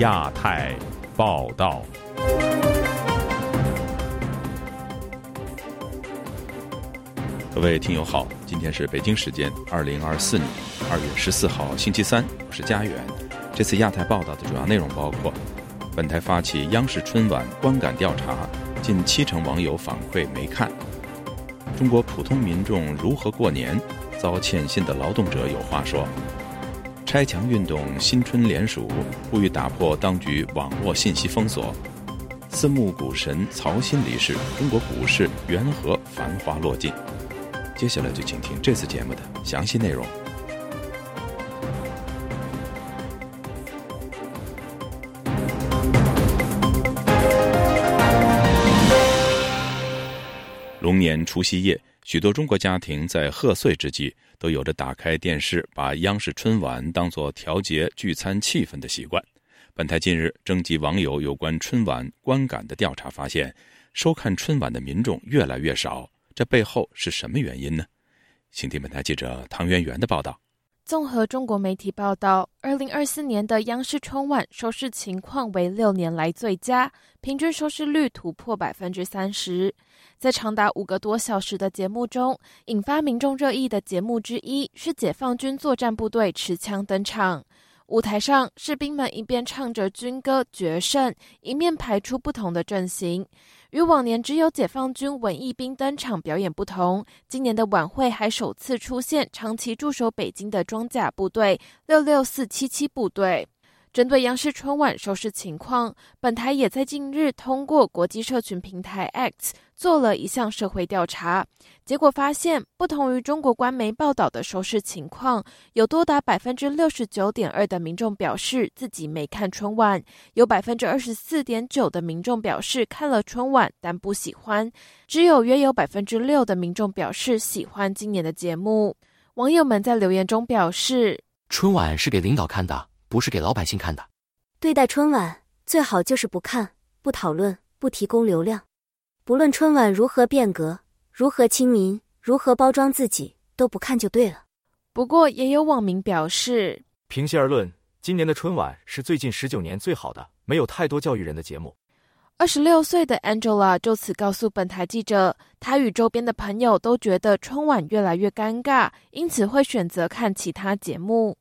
亚太报道。各位听友好，今天是北京时间二零二四年二月十四号星期三，我是佳远。这次亚太报道的主要内容包括：本台发起央视春晚观感调查，近七成网友反馈没看；中国普通民众如何过年，遭欠薪的劳动者有话说；拆墙运动新春联署，呼吁打破当局网络信息封锁；私募股神曹鑫离世，中国股市缘何繁花落尽？接下来就请听这次节目的详细内容。龙年除夕夜，许多中国家庭在贺岁之际都有着打开电视，把央视春晚当作调节聚餐气氛的习惯。本台近日征集网友有关春晚观感的调查发现，收看春晚的民众越来越少。这背后是什么原因呢？请听本台记者唐媛媛的报道。综合中国媒体报道，二零二四年的央视春晚收视情况为六年来最佳，平均收视率突破百分之三十。在长达五个多小时的节目中，引发民众热议的节目之一是解放军作战部队持枪登场。舞台上，士兵们一边唱着军歌决胜，一面排出不同的阵型。与往年只有解放军文艺兵登场表演不同，今年的晚会还首次出现长期驻守北京的装甲部队六六四七七部队。针对央视春晚收视情况，本台也在近日通过国际社群平台 X 做了一项社会调查，结果发现，不同于中国官媒报道的收视情况，有多达百分之六十九点二的民众表示自己没看春晚，有百分之二十四点九的民众表示看了春晚但不喜欢，只有约有百分之六的民众表示喜欢今年的节目。网友们在留言中表示：“春晚是给领导看的。”不是给老百姓看的。对待春晚，最好就是不看、不讨论、不提供流量。不论春晚如何变革、如何亲民、如何包装自己，都不看就对了。不过，也有网民表示，平心而论，今年的春晚是最近十九年最好的，没有太多教育人的节目。二十六岁的 Angela 就此告诉本台记者，她与周边的朋友都觉得春晚越来越尴尬，因此会选择看其他节目。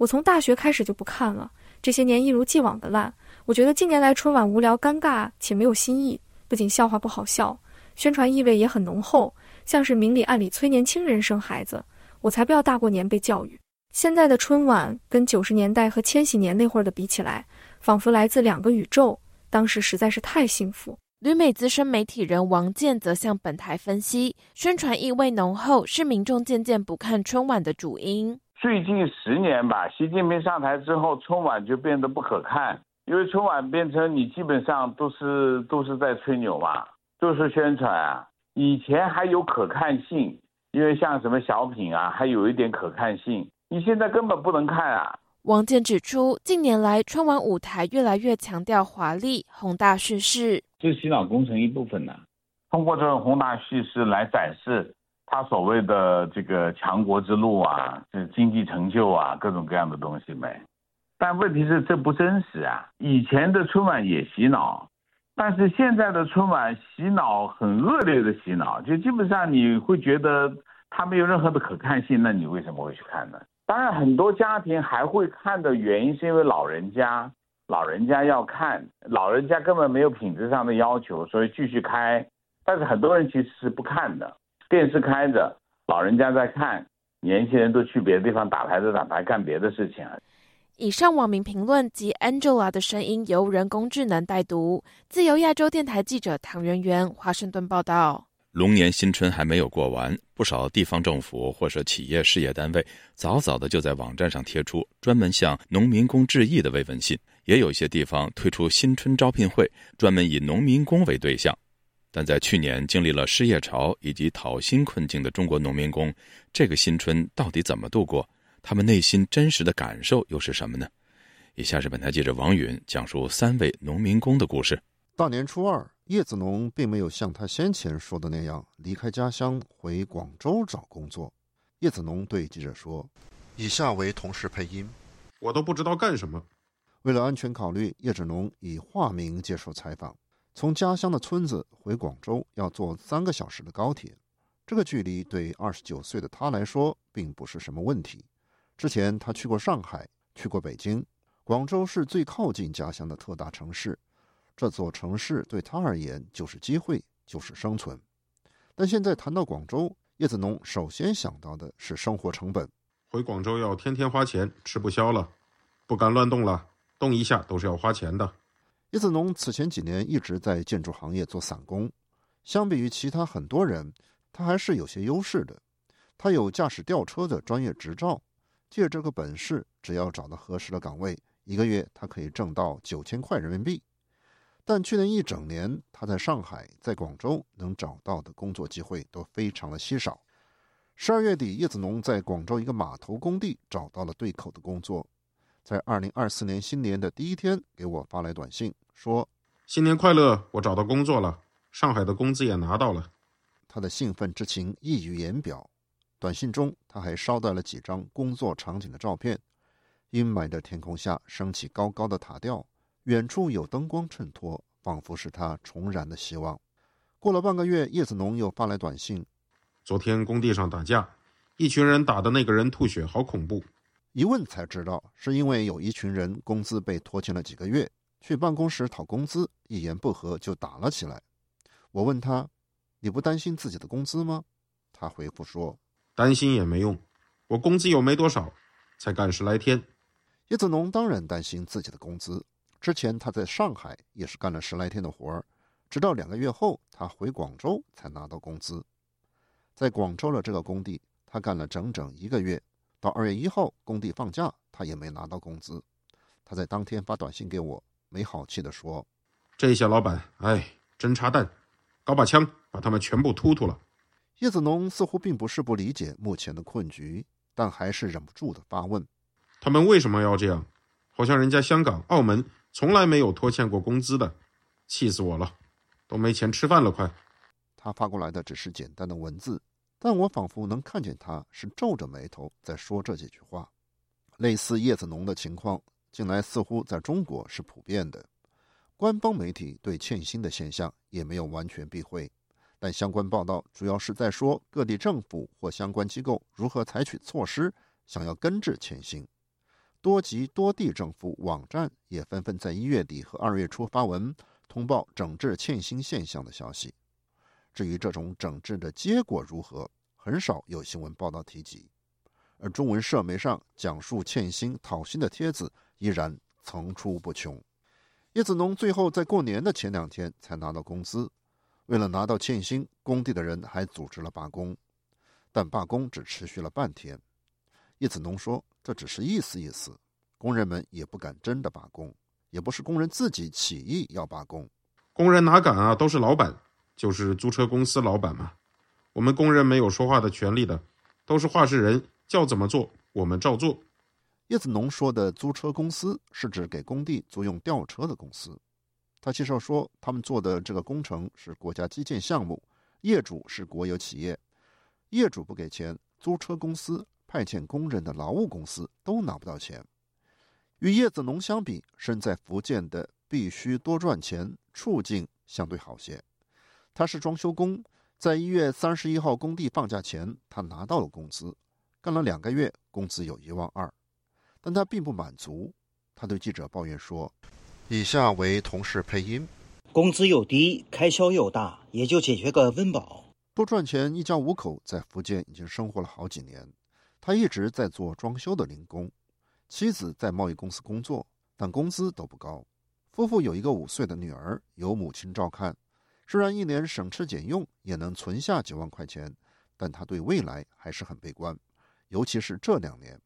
我从大学开始就不看了，这些年一如既往的烂。我觉得近年来春晚无聊、尴尬且没有新意，不仅笑话不好笑，宣传意味也很浓厚，像是明里暗里催年轻人生孩子。我才不要大过年被教育。现在的春晚跟九十年代和千禧年那会儿的比起来，仿佛来自两个宇宙。当时实在是太幸福。旅美资深媒体人王健则向本台分析，宣传意味浓厚是民众渐渐不看春晚的主因。最近十年吧，习近平上台之后，春晚就变得不可看，因为春晚变成你基本上都是都是在吹牛嘛，都是宣传啊。以前还有可看性，因为像什么小品啊，还有一点可看性。你现在根本不能看啊。王健指出，近年来春晚舞台越来越强调华丽宏大叙事，这是洗脑工程一部分呢。通过这种宏大叙事来展示。他所谓的这个强国之路啊，这经济成就啊，各种各样的东西没，但问题是这不真实啊。以前的春晚也洗脑，但是现在的春晚洗脑很恶劣的洗脑，就基本上你会觉得它没有任何的可看性，那你为什么会去看呢？当然，很多家庭还会看的原因是因为老人家，老人家要看，老人家根本没有品质上的要求，所以继续开。但是很多人其实是不看的。电视开着，老人家在看，年轻人都去别的地方打牌子、打牌干别的事情。以上网民评论及 Angela 的声音由人工智能代读。自由亚洲电台记者唐媛媛华盛顿报道。龙年新春还没有过完，不少地方政府或者企业事业单位早早的就在网站上贴出专门向农民工致意的慰问信，也有一些地方推出新春招聘会，专门以农民工为对象。但在去年经历了失业潮以及讨薪困境的中国农民工，这个新春到底怎么度过？他们内心真实的感受又是什么呢？以下是本台记者王允讲述三位农民工的故事。大年初二，叶子农并没有像他先前说的那样离开家乡回广州找工作。叶子农对记者说：“以下为同事配音，我都不知道干什么。为了安全考虑，叶子农以化名接受采访。从家乡的村子回广州要坐三个小时的高铁，这个距离对二十九岁的他来说并不是什么问题。之前他去过上海，去过北京，广州是最靠近家乡的特大城市。这座城市对他而言就是机会，就是生存。但现在谈到广州，叶子农首先想到的是生活成本。回广州要天天花钱，吃不消了，不敢乱动了，动一下都是要花钱的。叶子农此前几年一直在建筑行业做散工，相比于其他很多人，他还是有些优势的。他有驾驶吊车的专业执照，借这个本事，只要找到合适的岗位，一个月他可以挣到九千块人民币。但去年一整年，他在上海、在广州能找到的工作机会都非常的稀少。十二月底，叶子农在广州一个码头工地找到了对口的工作。在二零二四年新年的第一天，给我发来短信说：“新年快乐，我找到工作了，上海的工资也拿到了。”他的兴奋之情溢于言表。短信中，他还捎带了几张工作场景的照片。阴霾的天空下，升起高高的塔吊，远处有灯光衬托，仿佛是他重燃的希望。过了半个月，叶子农又发来短信：“昨天工地上打架，一群人打的那个人吐血，好恐怖。”一问才知道，是因为有一群人工资被拖欠了几个月，去办公室讨工资，一言不合就打了起来。我问他：“你不担心自己的工资吗？”他回复说：“担心也没用，我工资又没多少，才干十来天。”叶子农当然担心自己的工资。之前他在上海也是干了十来天的活儿，直到两个月后，他回广州才拿到工资。在广州的这个工地，他干了整整一个月。到二月一号，工地放假，他也没拿到工资。他在当天发短信给我，没好气地说：“这些老板，哎，真插蛋，搞把枪把他们全部突突了。”叶子农似乎并不是不理解目前的困局，但还是忍不住的发问：“他们为什么要这样？好像人家香港、澳门从来没有拖欠过工资的，气死我了，都没钱吃饭了，快！”他发过来的只是简单的文字。但我仿佛能看见他是皱着眉头在说这几句话。类似叶子农的情况，近来似乎在中国是普遍的。官方媒体对欠薪的现象也没有完全避讳，但相关报道主要是在说各地政府或相关机构如何采取措施，想要根治欠薪。多级多地政府网站也纷纷在一月底和二月初发文通报整治欠薪现象的消息。至于这种整治的结果如何，很少有新闻报道提及，而中文社媒上讲述欠薪讨薪的帖子依然层出不穷。叶子农最后在过年的前两天才拿到工资，为了拿到欠薪，工地的人还组织了罢工，但罢工只持续了半天。叶子农说：“这只是意思意思，工人们也不敢真的罢工，也不是工人自己起义要罢工，工人哪敢啊，都是老板。”就是租车公司老板嘛，我们工人没有说话的权利的，都是话事人，叫怎么做我们照做。叶子农说的租车公司是指给工地租用吊车的公司。他介绍说，他们做的这个工程是国家基建项目，业主是国有企业，业主不给钱，租车公司派遣工人的劳务公司都拿不到钱。与叶子农相比，身在福建的必须多赚钱，处境相对好些。他是装修工，在一月三十一号工地放假前，他拿到了工资，干了两个月，工资有一万二，但他并不满足。他对记者抱怨说：“以下为同事配音，工资又低，开销又大，也就解决个温饱。不赚钱，一家五口在福建已经生活了好几年。他一直在做装修的零工，妻子在贸易公司工作，但工资都不高。夫妇有一个五岁的女儿，由母亲照看。”虽然一年省吃俭用也能存下几万块钱，但他对未来还是很悲观，尤其是这两年，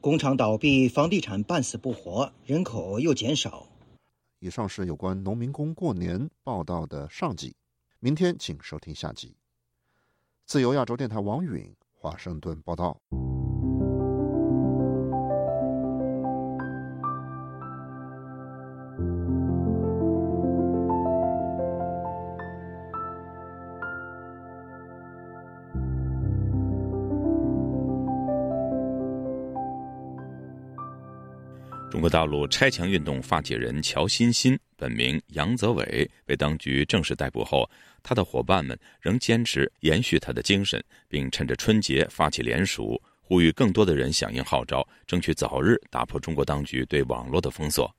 工厂倒闭，房地产半死不活，人口又减少。以上是有关农民工过年报道的上集，明天请收听下集。自由亚洲电台王允华盛顿报道。国大陆拆墙运动发起人乔欣欣，本名杨泽伟，被当局正式逮捕后，他的伙伴们仍坚持延续他的精神，并趁着春节发起联署，呼吁更多的人响应号召，争取早日打破中国当局对网络的封锁。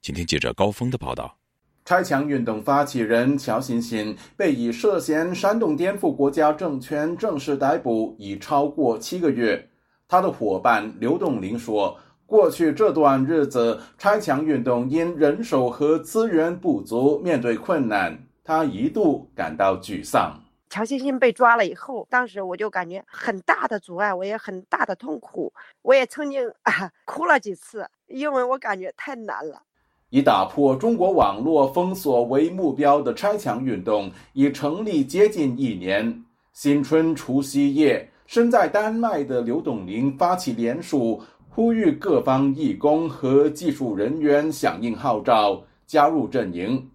请听记者高峰的报道。拆墙运动发起人乔欣欣被以涉嫌煽动颠覆国家政权正式逮捕，已超过七个月。他的伙伴刘栋林说。过去这段日子，拆墙运动因人手和资源不足，面对困难，他一度感到沮丧。乔欣欣被抓了以后，当时我就感觉很大的阻碍，我也很大的痛苦，我也曾经啊哭了几次，因为我感觉太难了。以打破中国网络封锁为目标的拆墙运动已成立接近一年。新春除夕夜，身在丹麦的刘董林发起联署。呼吁各方义工和技术人员响应号召，加入阵营。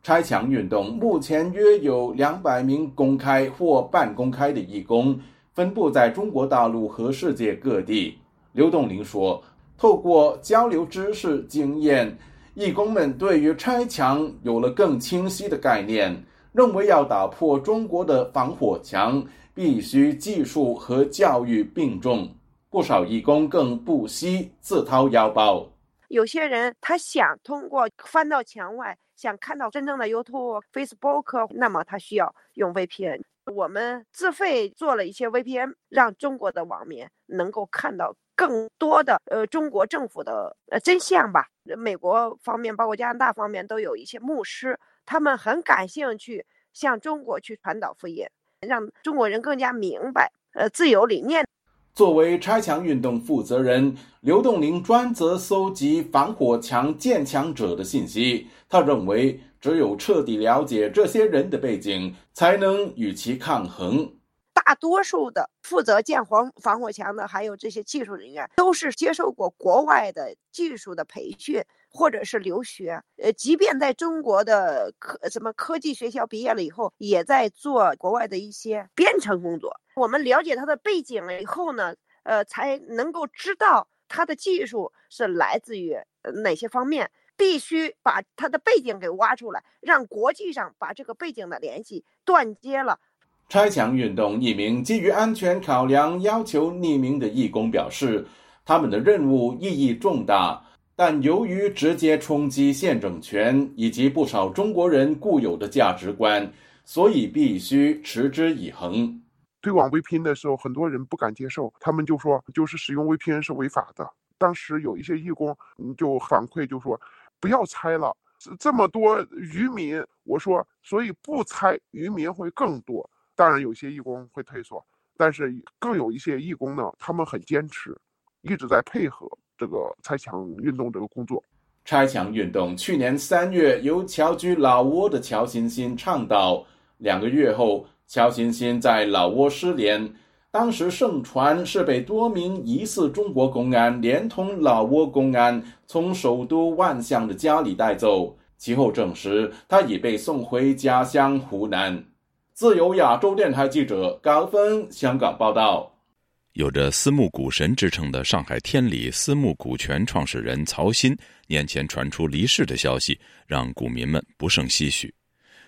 拆墙运动目前约有两百名公开或半公开的义工，分布在中国大陆和世界各地。刘栋林说：“透过交流知识经验，义工们对于拆墙有了更清晰的概念，认为要打破中国的防火墙，必须技术和教育并重。”不少义工更不惜自掏腰包。有些人他想通过翻到墙外，想看到真正的 YouTube、Facebook，那么他需要用 VPN。我们自费做了一些 VPN，让中国的网民能够看到更多的呃中国政府的呃真相吧。美国方面，包括加拿大方面，都有一些牧师，他们很感兴趣向中国去传导福音，让中国人更加明白呃自由理念。作为拆墙运动负责人，刘栋林专责搜集防火墙建墙者的信息。他认为，只有彻底了解这些人的背景，才能与其抗衡。大多数的负责建防防火墙的，还有这些技术人员，都是接受过国外的技术的培训。或者是留学，呃，即便在中国的科什么科技学校毕业了以后，也在做国外的一些编程工作。我们了解他的背景了以后呢，呃，才能够知道他的技术是来自于哪些方面。必须把他的背景给挖出来，让国际上把这个背景的联系断接了。拆墙运动一名基于安全考量要求匿名的义工表示，他们的任务意义重大。但由于直接冲击现政权以及不少中国人固有的价值观，所以必须持之以恒。推广 VPN 的时候，很多人不敢接受，他们就说就是使用 VPN 是违法的。当时有一些义工就反馈就说不要拆了，这么多渔民，我说所以不拆，渔民会更多。当然有些义工会退缩，但是更有一些义工呢，他们很坚持，一直在配合。这个拆墙运动这个工作，拆墙运动去年三月由侨居老挝的乔欣欣倡导，两个月后，乔欣欣在老挝失联。当时盛传是被多名疑似中国公安连同老挝公安从首都万象的家里带走，其后证实他已被送回家乡湖南。自由亚洲电台记者高峰香港报道。有着“私募股神”之称的上海天理私募股权创始人曹鑫年前传出离世的消息，让股民们不胜唏嘘。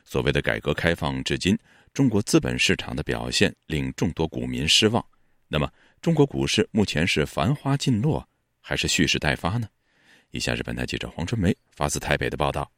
所谓的改革开放至今，中国资本市场的表现令众多股民失望。那么，中国股市目前是繁花尽落，还是蓄势待发呢？以下是本台记者黄春梅发自台北的报道。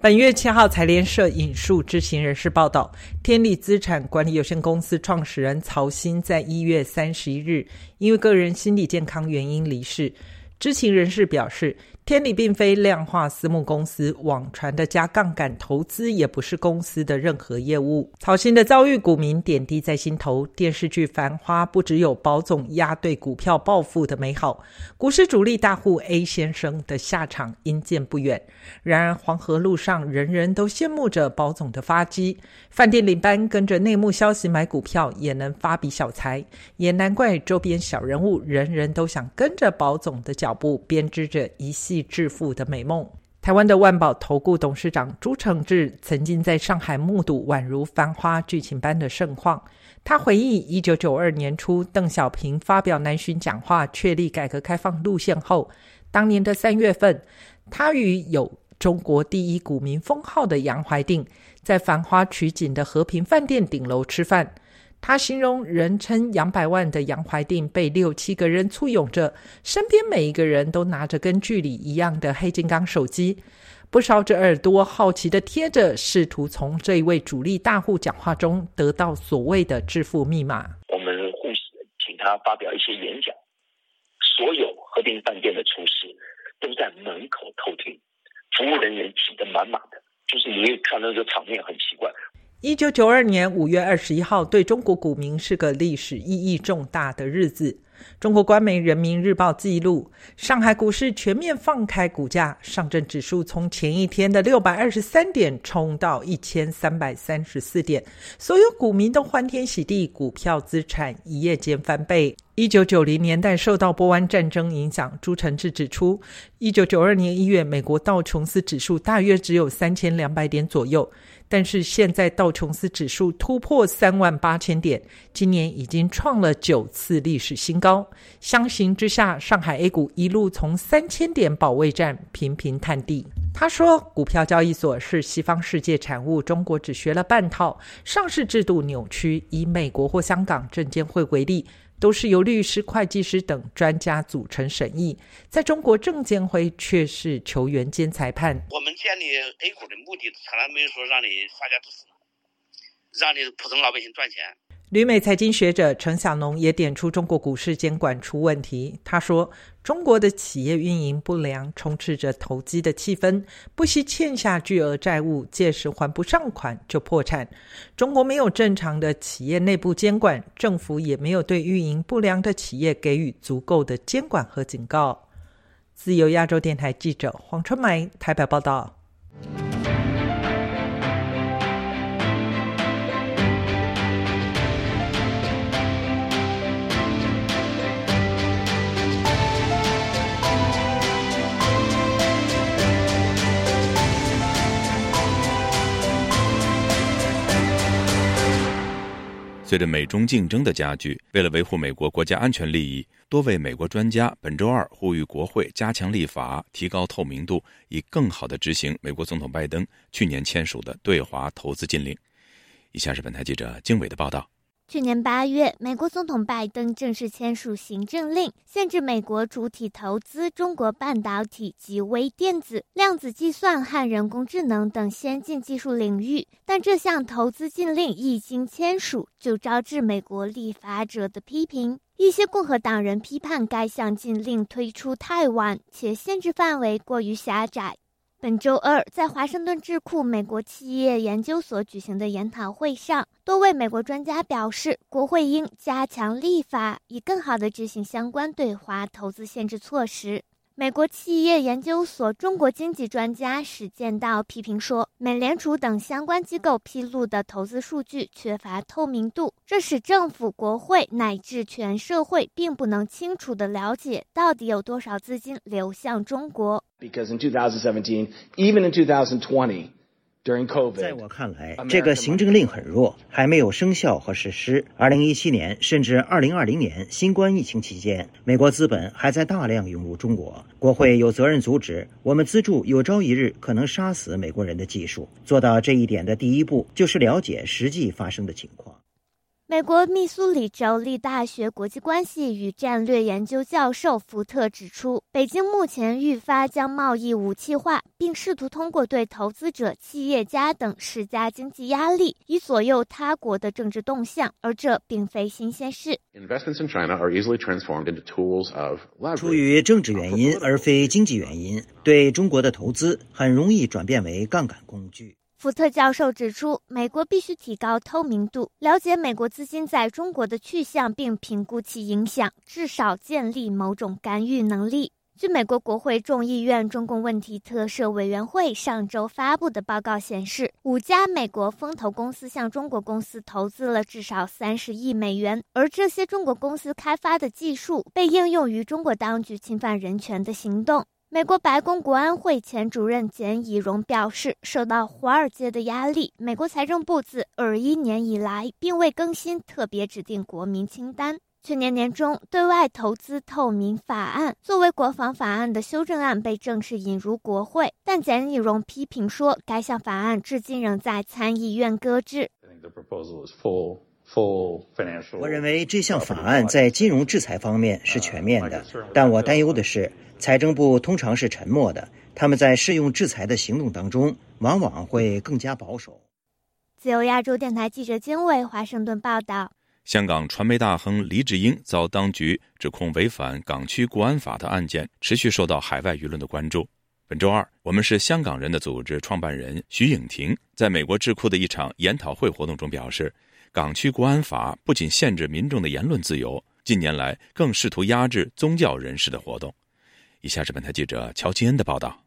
本月七号，财联社引述知情人士报道，天利资产管理有限公司创始人曹鑫在一月三十一日因为个人心理健康原因离世。知情人士表示。天理并非量化私募公司，网传的加杠杆投资也不是公司的任何业务。曹鑫的遭遇，股民点滴在心头。电视剧《繁花》不只有保总押对股票暴富的美好，股市主力大户 A 先生的下场因见不远。然而，黄河路上人人都羡慕着保总的发迹，饭店领班跟着内幕消息买股票也能发笔小财，也难怪周边小人物人人都想跟着保总的脚步编织着一系。致富的美梦。台湾的万宝投顾董事长朱承志曾经在上海目睹宛如繁花剧情般的盛况。他回忆，一九九二年初，邓小平发表南巡讲话，确立改革开放路线后，当年的三月份，他与有“中国第一股民”封号的杨怀定，在繁花取景的和平饭店顶楼吃饭。他形容人称“杨百万”的杨怀定被六七个人簇拥着，身边每一个人都拿着跟剧里一样的黑金刚手机，不少只耳朵好奇的贴着，试图从这一位主力大户讲话中得到所谓的致富密码。我们护士请他发表一些演讲，所有和平饭店的厨师都在门口偷听，服务人员挤得满满的，就是你看到这场面很奇怪。一九九二年五月二十一号，对中国股民是个历史意义重大的日子。中国官媒《人民日报》记录，上海股市全面放开股价，上证指数从前一天的六百二十三点冲到一千三百三十四点，所有股民都欢天喜地，股票资产一夜间翻倍。一九九零年代受到波湾战争影响，朱承志指出，一九九二年一月，美国道琼斯指数大约只有三千两百点左右。但是现在道琼斯指数突破三万八千点，今年已经创了九次历史新高。相形之下，上海 A 股一路从三千点保卫战频频探底。他说：“股票交易所是西方世界产物，中国只学了半套，上市制度扭曲。以美国或香港证监会为例。”都是由律师、会计师等专家组成审议，在中国证监会却是球员兼裁判。我们建立 A 股的目的，从来没有说让你发家致富，让你普通老百姓赚钱。旅美财经学者陈小农也点出中国股市监管出问题。他说：“中国的企业运营不良，充斥着投机的气氛，不惜欠下巨额债务，届时还不上款就破产。中国没有正常的企业内部监管，政府也没有对运营不良的企业给予足够的监管和警告。”自由亚洲电台记者黄春梅台北报道。随着美中竞争的加剧，为了维护美国国家安全利益，多位美国专家本周二呼吁国会加强立法，提高透明度，以更好的执行美国总统拜登去年签署的对华投资禁令。以下是本台记者经纬的报道。去年八月，美国总统拜登正式签署行政令，限制美国主体投资中国半导体及微电子、量子计算和人工智能等先进技术领域。但这项投资禁令一经签署，就招致美国立法者的批评。一些共和党人批判该项禁令推出太晚，且限制范围过于狭窄。本周二，在华盛顿智库美国企业研究所举行的研讨会上，多位美国专家表示，国会应加强立法，以更好地执行相关对华投资限制措施。美国企业研究所中国经济专家史建道批评说，美联储等相关机构披露的投资数据缺乏透明度，这使政府、国会乃至全社会并不能清楚地了解到底有多少资金流向中国。Because in 2017, even in 2020. 在我看来，这个行政令很弱，还没有生效和实施。二零一七年甚至二零二零年新冠疫情期间，美国资本还在大量涌入中国，国会有责任阻止我们资助有朝一日可能杀死美国人的技术。做到这一点的第一步，就是了解实际发生的情况。美国密苏里州立大学国际关系与战略研究教授福特指出，北京目前愈发将贸易武器化，并试图通过对投资者、企业家等施加经济压力，以左右他国的政治动向，而这并非新鲜事。出于政治原因而非经济原因，对中国的投资很容易转变为杠杆工具。福特教授指出，美国必须提高透明度，了解美国资金在中国的去向，并评估其影响，至少建立某种干预能力。据美国国会众议院中共问题特设委员会上周发布的报告显示，五家美国风投公司向中国公司投资了至少三十亿美元，而这些中国公司开发的技术被应用于中国当局侵犯人权的行动。美国白宫国安会前主任简以荣表示，受到华尔街的压力，美国财政部自二一年以来并未更新特别指定国民清单。去年年中，对外投资透明法案作为国防法案的修正案被正式引入国会，但简以荣批评说，该项法案至今仍在参议院搁置。我认为这项法案在金融制裁方面是全面的，但我担忧的是，财政部通常是沉默的，他们在适用制裁的行动当中往往会更加保守。自由亚洲电台记者金伟华盛顿报道：香港传媒大亨黎智英遭当局指控违反港区国安法的案件，持续受到海外舆论的关注。本周二，我们是香港人的组织创办人徐颖婷在美国智库的一场研讨会活动中表示。港区国安法不仅限制民众的言论自由，近年来更试图压制宗教人士的活动。以下是本台记者乔金恩的报道：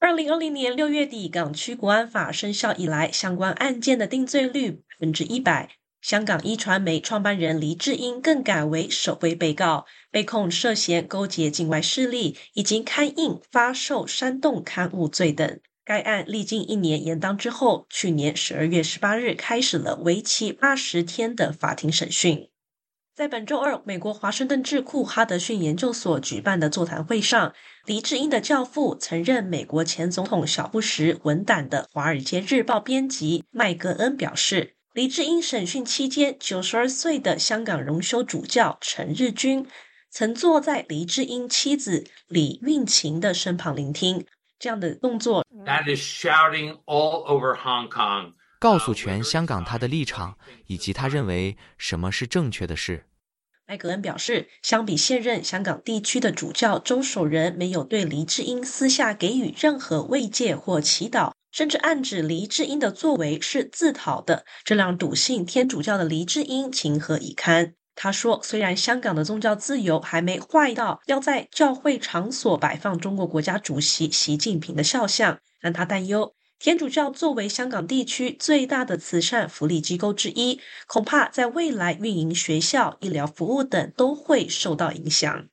二零二零年六月底，港区国安法生效以来，相关案件的定罪率百分之一百。香港一传媒创办人黎智英更改为首位被告，被控涉嫌勾结境外势力以及刊印、发售煽动刊物罪等。该案历经一年延宕之后，去年十二月十八日开始了为期八十天的法庭审讯。在本周二，美国华盛顿智库哈德逊研究所举办的座谈会上，黎智英的教父、曾任美国前总统小布什文胆的《华尔街日报》编辑麦格恩表示，黎智英审讯期间，九十二岁的香港荣休主教陈日君曾坐在黎智英妻子李运琴的身旁聆听。这样的动作，That is shouting all over Hong Kong，，告诉全香港他的立场以及他认为什么是正确的事。麦格恩表示，相比现任香港地区的主教周守仁，没有对黎智英私下给予任何慰藉或祈祷，甚至暗指黎智英的作为是自讨的，这让笃信天主教的黎智英情何以堪？他说：“虽然香港的宗教自由还没坏到要在教会场所摆放中国国家主席习近平的肖像，但他担忧天主教作为香港地区最大的慈善福利机构之一，恐怕在未来运营学校、医疗服务等都会受到影响。”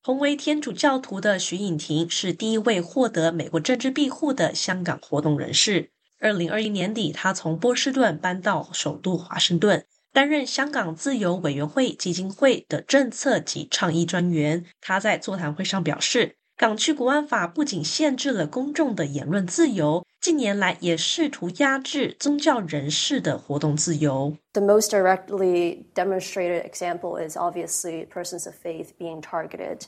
同为天主教徒的徐颖婷是第一位获得美国政治庇护的香港活动人士。二零二一年底，他从波士顿搬到首都华盛顿。担任香港自由委员会基金会的政策及倡议专员，他在座谈会上表示，港区国安法不仅限制了公众的言论自由，近年来也试图压制宗教人士的活动自由。The most directly demonstrated example is obviously persons of faith being targeted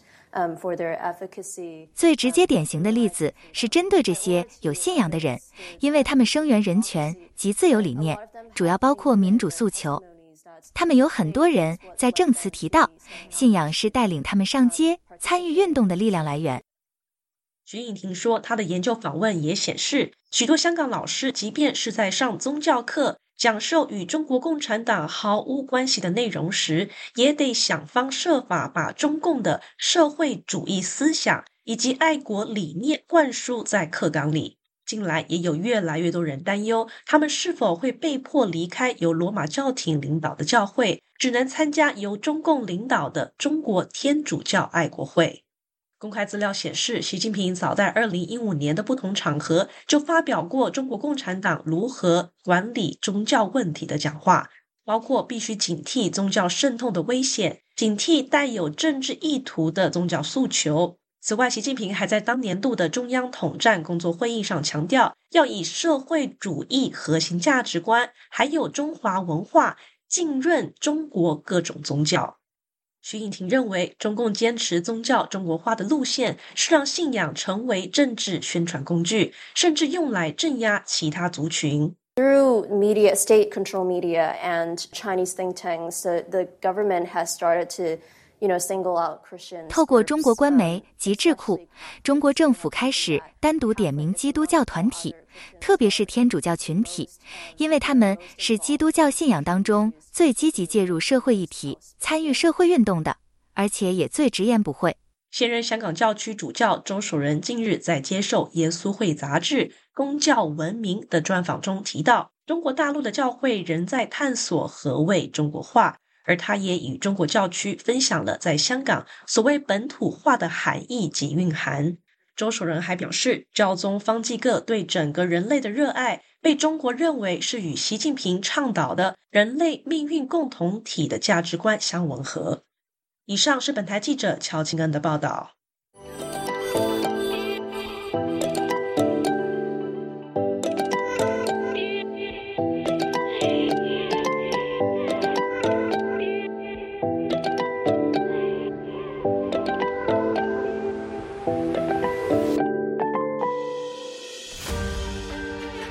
for their efficacy. 最直接典型的例子是针对这些有信仰的人，因为他们声援人权及自由理念，主要包括民主诉求。他们有很多人在证词提到，信仰是带领他们上街参与运动的力量来源。徐颖婷说，她的研究访问也显示，许多香港老师，即便是在上宗教课、讲授与中国共产党毫无关系的内容时，也得想方设法把中共的社会主义思想以及爱国理念灌输在课纲里。近来也有越来越多人担忧，他们是否会被迫离开由罗马教廷领导的教会，只能参加由中共领导的中国天主教爱国会。公开资料显示，习近平早在二零一五年的不同场合就发表过中国共产党如何管理宗教问题的讲话，包括必须警惕宗教渗透的危险，警惕带有政治意图的宗教诉求。此外，习近平还在当年度的中央统战工作会议上强调，要以社会主义核心价值观，还有中华文化浸润中国各种宗教。徐颖婷认为，中共坚持宗教中国化的路线，是让信仰成为政治宣传工具，甚至用来镇压其他族群。Through media, state control media, and Chinese think tanks, the government has started to 透过中国官媒及智库，中国政府开始单独点名基督教团体，特别是天主教群体，因为他们是基督教信仰当中最积极介入社会议题、参与社会运动的，而且也最直言不讳。现任香港教区主教周守仁近日在接受《耶稣会》杂志《公教文明》的专访中提到，中国大陆的教会仍在探索何谓中国化。而他也与中国教区分享了在香港所谓本土化的含义及蕴含。周守仁还表示，教宗方济各对整个人类的热爱，被中国认为是与习近平倡导的人类命运共同体的价值观相吻合。以上是本台记者乔金恩的报道。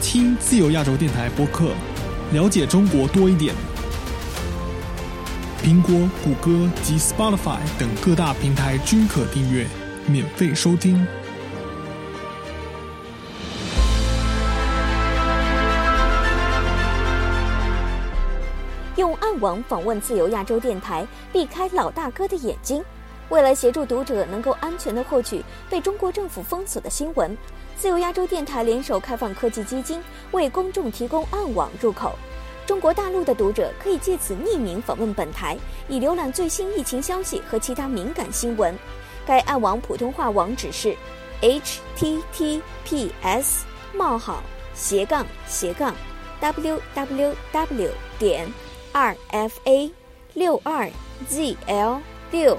听自由亚洲电台播客，了解中国多一点。苹果、谷歌及 Spotify 等各大平台均可订阅，免费收听。用暗网访问自由亚洲电台，避开老大哥的眼睛。为了协助读者能够安全的获取被中国政府封锁的新闻。自由亚洲电台联手开放科技基金，为公众提供暗网入口。中国大陆的读者可以借此匿名访问本台，以浏览最新疫情消息和其他敏感新闻。该暗网普通话网址是：h t t p s 冒号斜杠斜杠 w w w 点 r f a 六二 z l 六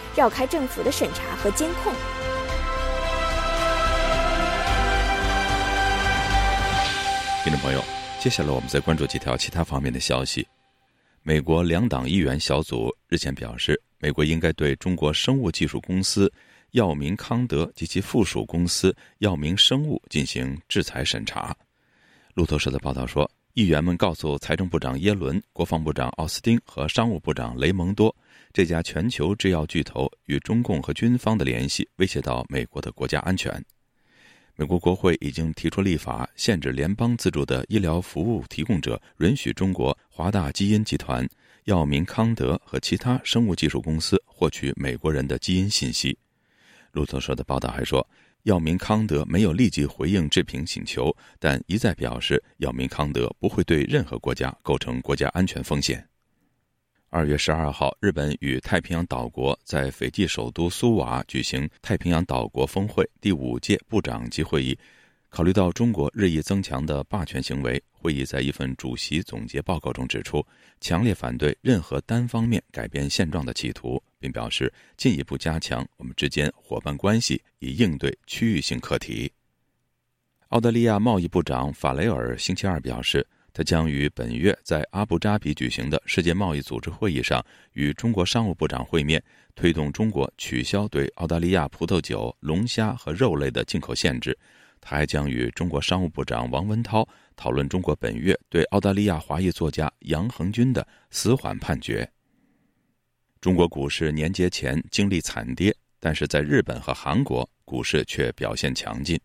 绕开政府的审查和监控。听众朋友，接下来我们再关注几条其他方面的消息。美国两党议员小组日前表示，美国应该对中国生物技术公司药明康德及其附属公司药明生物进行制裁审查。路透社的报道说，议员们告诉财政部长耶伦、国防部长奥斯汀和商务部长雷蒙多，这家全球制药巨头与中共和军方的联系威胁到美国的国家安全。美国国会已经提出立法，限制联邦资助的医疗服务提供者允许中国华大基因集团、药明康德和其他生物技术公司获取美国人的基因信息。路透社的报道还说，药明康德没有立即回应置评请求，但一再表示药明康德不会对任何国家构成国家安全风险。二月十二号，日本与太平洋岛国在斐济首都苏瓦举行太平洋岛国峰会第五届部长级会议。考虑到中国日益增强的霸权行为，会议在一份主席总结报告中指出，强烈反对任何单方面改变现状的企图，并表示进一步加强我们之间伙伴关系，以应对区域性课题。澳大利亚贸易部长法雷尔星期二表示。他将于本月在阿布扎比举行的世界贸易组织会议上与中国商务部长会面，推动中国取消对澳大利亚葡萄酒、龙虾和肉类的进口限制。他还将与中国商务部长王文涛讨论中国本月对澳大利亚华裔作家杨恒军的死缓判决。中国股市年节前经历惨跌，但是在日本和韩国股市却表现强劲。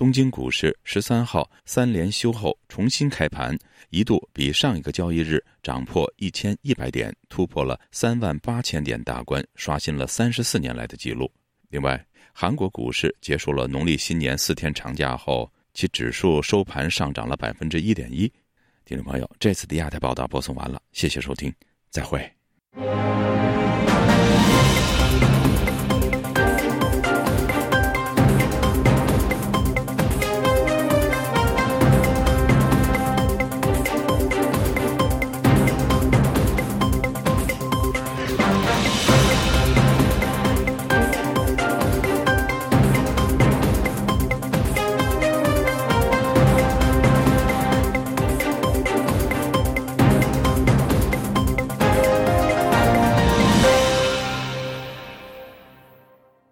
东京股市十三号三连休后重新开盘，一度比上一个交易日涨破一千一百点，突破了三万八千点大关，刷新了三十四年来的记录。另外，韩国股市结束了农历新年四天长假后，其指数收盘上涨了百分之一点一。听众朋友，这次的亚太报道播送完了，谢谢收听，再会。